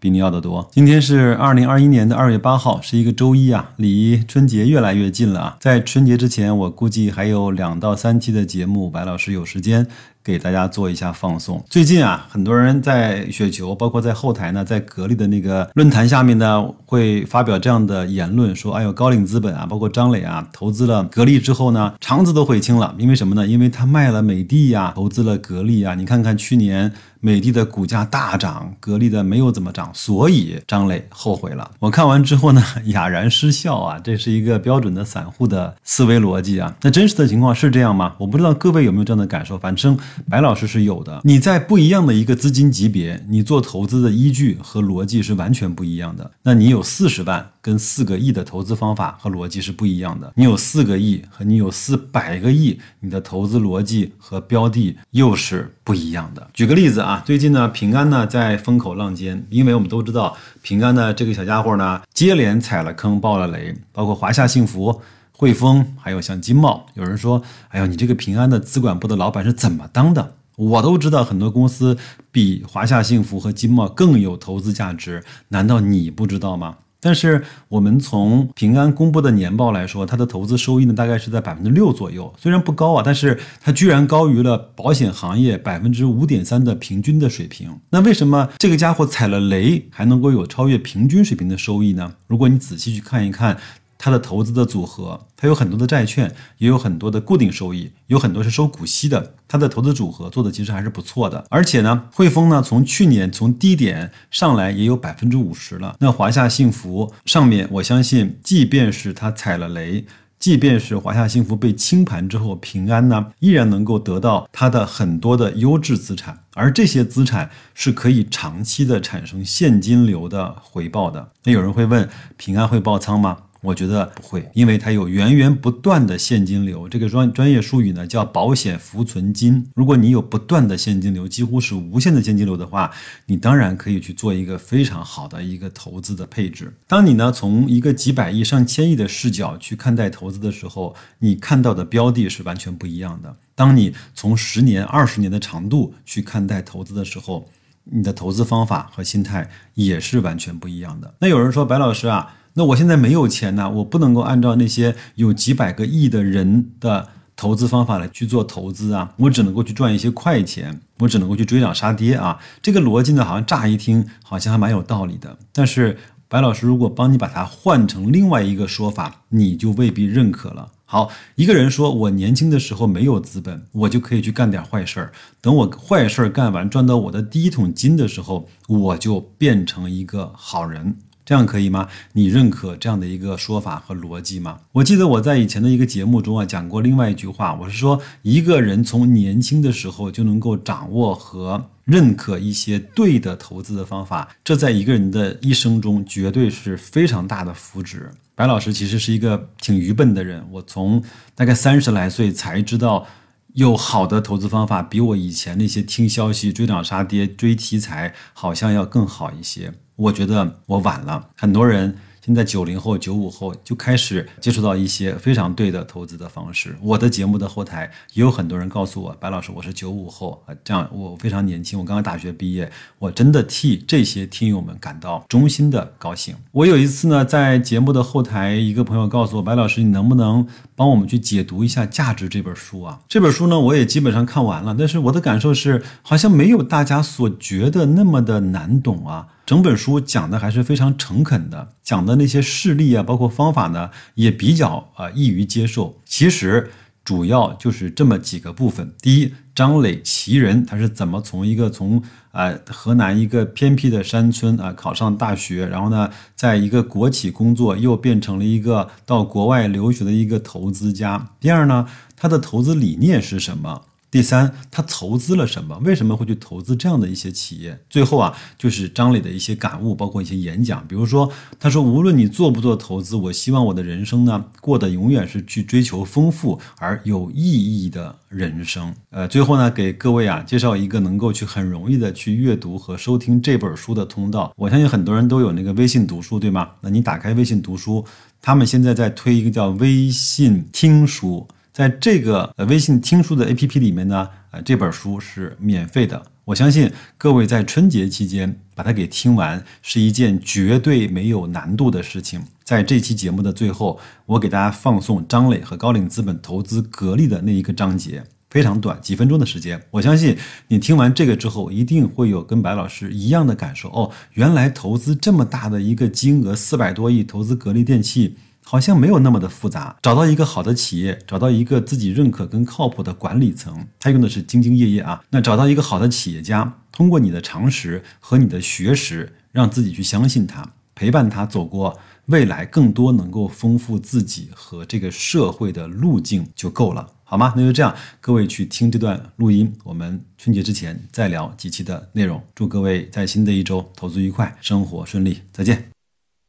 比你要的多。今天是二零二一年的二月八号，是一个周一啊，离春节越来越近了啊。在春节之前，我估计还有两到三期的节目，白老师有时间。给大家做一下放送。最近啊，很多人在雪球，包括在后台呢，在格力的那个论坛下面呢，会发表这样的言论，说：“哎呦，高瓴资本啊，包括张磊啊，投资了格力之后呢，肠子都悔青了。因为什么呢？因为他卖了美的呀，投资了格力啊。你看看去年。”美的的股价大涨，格力的没有怎么涨，所以张磊后悔了。我看完之后呢，哑然失笑啊，这是一个标准的散户的思维逻辑啊。那真实的情况是这样吗？我不知道各位有没有这样的感受，反正白老师是有的。你在不一样的一个资金级别，你做投资的依据和逻辑是完全不一样的。那你有四十万。跟四个亿的投资方法和逻辑是不一样的。你有四个亿和你有四百个亿，你的投资逻辑和标的又是不一样的。举个例子啊，最近呢，平安呢在风口浪尖，因为我们都知道，平安的这个小家伙呢，接连踩了坑，爆了雷，包括华夏幸福、汇丰，还有像金茂。有人说，哎呦，你这个平安的资管部的老板是怎么当的？我都知道很多公司比华夏幸福和金茂更有投资价值，难道你不知道吗？但是我们从平安公布的年报来说，它的投资收益呢，大概是在百分之六左右，虽然不高啊，但是它居然高于了保险行业百分之五点三的平均的水平。那为什么这个家伙踩了雷还能够有超越平均水平的收益呢？如果你仔细去看一看。它的投资的组合，它有很多的债券，也有很多的固定收益，有很多是收股息的。它的投资组合做的其实还是不错的。而且呢，汇丰呢，从去年从低点上来也有百分之五十了。那华夏幸福上面，我相信，即便是它踩了雷，即便是华夏幸福被清盘之后，平安呢依然能够得到它的很多的优质资产，而这些资产是可以长期的产生现金流的回报的。那有人会问，平安会爆仓吗？我觉得不会，因为它有源源不断的现金流。这个专专业术语呢叫保险浮存金。如果你有不断的现金流，几乎是无限的现金流的话，你当然可以去做一个非常好的一个投资的配置。当你呢从一个几百亿、上千亿的视角去看待投资的时候，你看到的标的是完全不一样的。当你从十年、二十年的长度去看待投资的时候，你的投资方法和心态也是完全不一样的。那有人说，白老师啊。那我现在没有钱呢，我不能够按照那些有几百个亿的人的投资方法来去做投资啊，我只能够去赚一些快钱，我只能够去追涨杀跌啊。这个逻辑呢，好像乍一听好像还蛮有道理的。但是白老师如果帮你把它换成另外一个说法，你就未必认可了。好，一个人说我年轻的时候没有资本，我就可以去干点坏事儿。等我坏事儿干完，赚到我的第一桶金的时候，我就变成一个好人。这样可以吗？你认可这样的一个说法和逻辑吗？我记得我在以前的一个节目中啊讲过另外一句话，我是说一个人从年轻的时候就能够掌握和认可一些对的投资的方法，这在一个人的一生中绝对是非常大的福祉。白老师其实是一个挺愚笨的人，我从大概三十来岁才知道有好的投资方法，比我以前那些听消息、追涨杀跌、追题材好像要更好一些。我觉得我晚了，很多人。现在九零后、九五后就开始接触到一些非常对的投资的方式。我的节目的后台也有很多人告诉我：“白老师，我是九五后啊，这样我非常年轻，我刚刚大学毕业。”我真的替这些听友们感到衷心的高兴。我有一次呢，在节目的后台，一个朋友告诉我：“白老师，你能不能帮我们去解读一下《价值》这本书啊？”这本书呢，我也基本上看完了，但是我的感受是，好像没有大家所觉得那么的难懂啊。整本书讲的还是非常诚恳的，讲的那些事例啊，包括方法呢，也比较啊易于接受。其实主要就是这么几个部分：第一，张磊奇人他是怎么从一个从啊河南一个偏僻的山村啊考上大学，然后呢，在一个国企工作，又变成了一个到国外留学的一个投资家。第二呢，他的投资理念是什么？第三，他投资了什么？为什么会去投资这样的一些企业？最后啊，就是张磊的一些感悟，包括一些演讲。比如说，他说：“无论你做不做投资，我希望我的人生呢，过得永远是去追求丰富而有意义的人生。”呃，最后呢，给各位啊介绍一个能够去很容易的去阅读和收听这本书的通道。我相信很多人都有那个微信读书，对吗？那你打开微信读书，他们现在在推一个叫微信听书。在这个微信听书的 APP 里面呢，呃这本书是免费的。我相信各位在春节期间把它给听完是一件绝对没有难度的事情。在这期节目的最后，我给大家放送张磊和高瓴资本投资格力的那一个章节，非常短，几分钟的时间。我相信你听完这个之后，一定会有跟白老师一样的感受。哦，原来投资这么大的一个金额，四百多亿投资格力电器。好像没有那么的复杂，找到一个好的企业，找到一个自己认可跟靠谱的管理层，他用的是兢兢业业啊。那找到一个好的企业家，通过你的常识和你的学识，让自己去相信他，陪伴他走过未来更多能够丰富自己和这个社会的路径就够了，好吗？那就这样，各位去听这段录音，我们春节之前再聊几期的内容。祝各位在新的一周投资愉快，生活顺利，再见。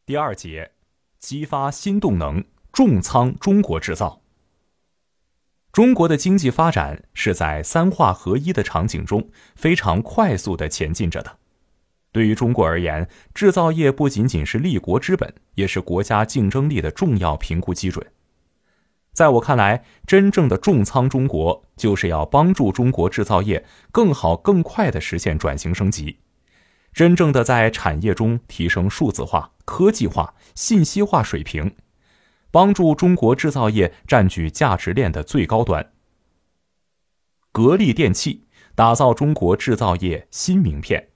第二节。激发新动能，重仓中国制造。中国的经济发展是在三化合一的场景中非常快速的前进着的。对于中国而言，制造业不仅仅是立国之本，也是国家竞争力的重要评估基准。在我看来，真正的重仓中国，就是要帮助中国制造业更好、更快的实现转型升级。真正的在产业中提升数字化、科技化、信息化水平，帮助中国制造业占据价值链的最高端。格力电器打造中国制造业新名片。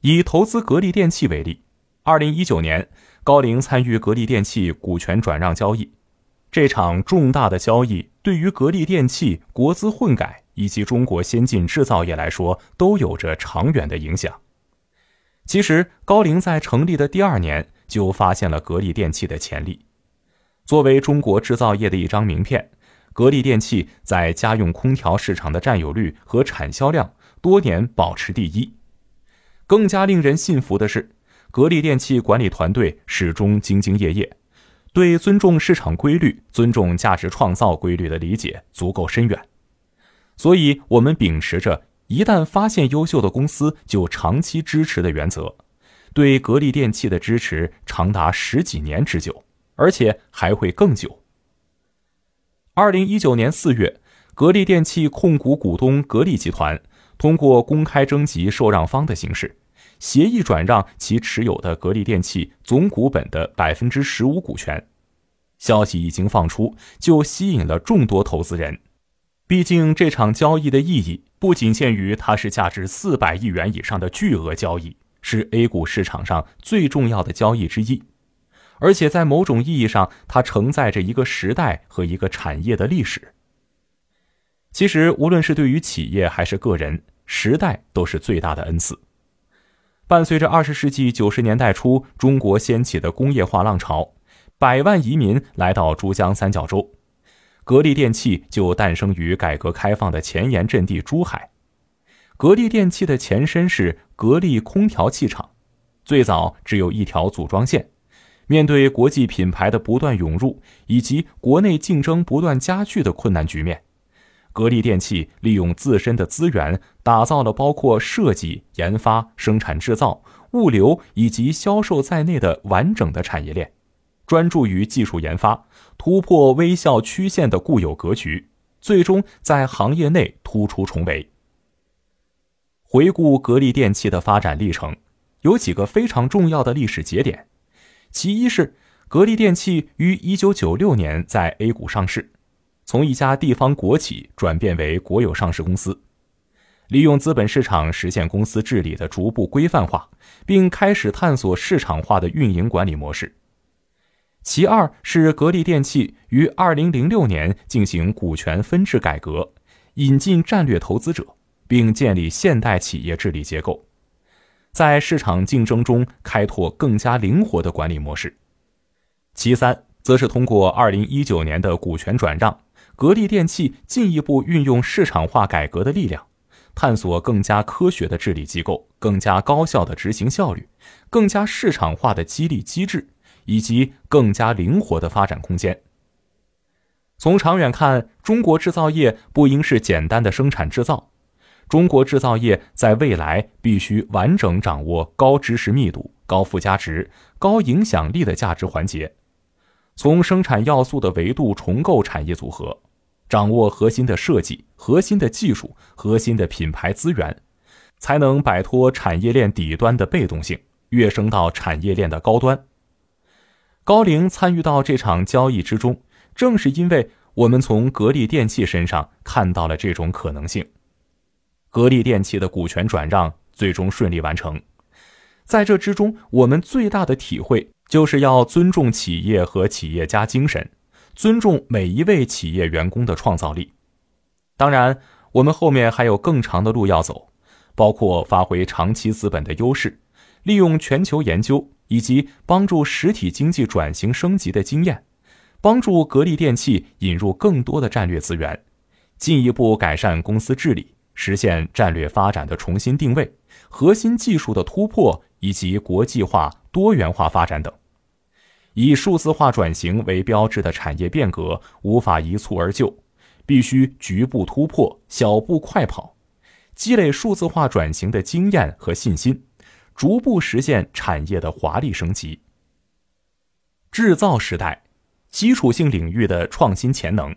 以投资格力电器为例，二零一九年，高瓴参与格力电器股权转让交易，这场重大的交易对于格力电器国资混改。以及中国先进制造业来说，都有着长远的影响。其实，高瓴在成立的第二年就发现了格力电器的潜力。作为中国制造业的一张名片，格力电器在家用空调市场的占有率和产销量多年保持第一。更加令人信服的是，格力电器管理团队始终兢兢业业，对尊重市场规律、尊重价值创造规律的理解足够深远。所以，我们秉持着一旦发现优秀的公司就长期支持的原则，对格力电器的支持长达十几年之久，而且还会更久。二零一九年四月，格力电器控股股东格力集团通过公开征集受让方的形式，协议转让其持有的格力电器总股本的百分之十五股权。消息一经放出，就吸引了众多投资人。毕竟这场交易的意义不仅限于它是价值四百亿元以上的巨额交易，是 A 股市场上最重要的交易之一，而且在某种意义上，它承载着一个时代和一个产业的历史。其实，无论是对于企业还是个人，时代都是最大的恩赐。伴随着二十世纪九十年代初中国掀起的工业化浪潮，百万移民来到珠江三角洲。格力电器就诞生于改革开放的前沿阵地珠海。格力电器的前身是格力空调器厂，最早只有一条组装线。面对国际品牌的不断涌入以及国内竞争不断加剧的困难局面，格力电器利用自身的资源，打造了包括设计、研发、生产制造、物流以及销售在内的完整的产业链。专注于技术研发，突破微笑曲线的固有格局，最终在行业内突出重围。回顾格力电器的发展历程，有几个非常重要的历史节点。其一是格力电器于一九九六年在 A 股上市，从一家地方国企转变为国有上市公司，利用资本市场实现公司治理的逐步规范化，并开始探索市场化的运营管理模式。其二是格力电器于二零零六年进行股权分置改革，引进战略投资者，并建立现代企业治理结构，在市场竞争中开拓更加灵活的管理模式。其三则是通过二零一九年的股权转让，格力电器进一步运用市场化改革的力量，探索更加科学的治理机构、更加高效的执行效率、更加市场化的激励机制以及更加灵活的发展空间。从长远看，中国制造业不应是简单的生产制造，中国制造业在未来必须完整掌握高知识密度、高附加值、高影响力的价值环节。从生产要素的维度重构产业组合，掌握核心的设计、核心的技术、核心的品牌资源，才能摆脱产业链底端的被动性，跃升到产业链的高端。高瓴参与到这场交易之中，正是因为我们从格力电器身上看到了这种可能性。格力电器的股权转让最终顺利完成，在这之中，我们最大的体会。就是要尊重企业和企业家精神，尊重每一位企业员工的创造力。当然，我们后面还有更长的路要走，包括发挥长期资本的优势，利用全球研究以及帮助实体经济转型升级的经验，帮助格力电器引入更多的战略资源，进一步改善公司治理，实现战略发展的重新定位、核心技术的突破以及国际化。多元化发展等，以数字化转型为标志的产业变革无法一蹴而就，必须局部突破、小步快跑，积累数字化转型的经验和信心，逐步实现产业的华丽升级。制造时代，基础性领域的创新潜能